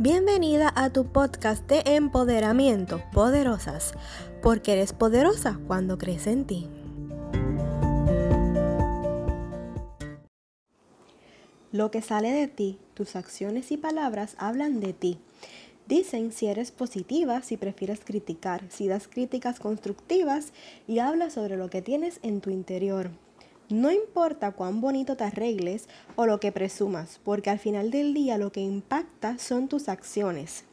Bienvenida a tu podcast de empoderamiento, Poderosas, porque eres poderosa cuando crees en ti. Lo que sale de ti, tus acciones y palabras hablan de ti. Dicen si eres positiva, si prefieres criticar, si das críticas constructivas y hablas sobre lo que tienes en tu interior. No importa cuán bonito te arregles o lo que presumas, porque al final del día lo que impacta son tus acciones.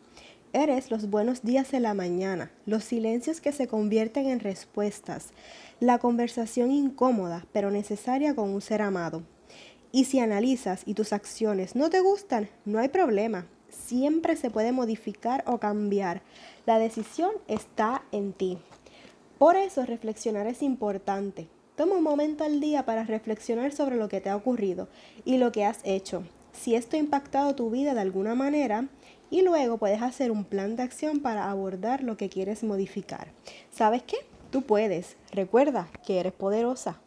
Eres los buenos días de la mañana, los silencios que se convierten en respuestas, la conversación incómoda pero necesaria con un ser amado. Y si analizas y tus acciones no te gustan, no hay problema. Siempre se puede modificar o cambiar. La decisión está en ti. Por eso reflexionar es importante. Toma un momento al día para reflexionar sobre lo que te ha ocurrido y lo que has hecho, si esto ha impactado tu vida de alguna manera y luego puedes hacer un plan de acción para abordar lo que quieres modificar. ¿Sabes qué? Tú puedes. Recuerda que eres poderosa.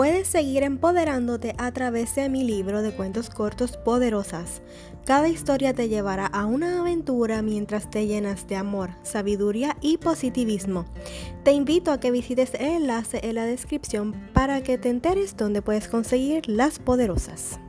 Puedes seguir empoderándote a través de mi libro de cuentos cortos poderosas. Cada historia te llevará a una aventura mientras te llenas de amor, sabiduría y positivismo. Te invito a que visites el enlace en la descripción para que te enteres dónde puedes conseguir las poderosas.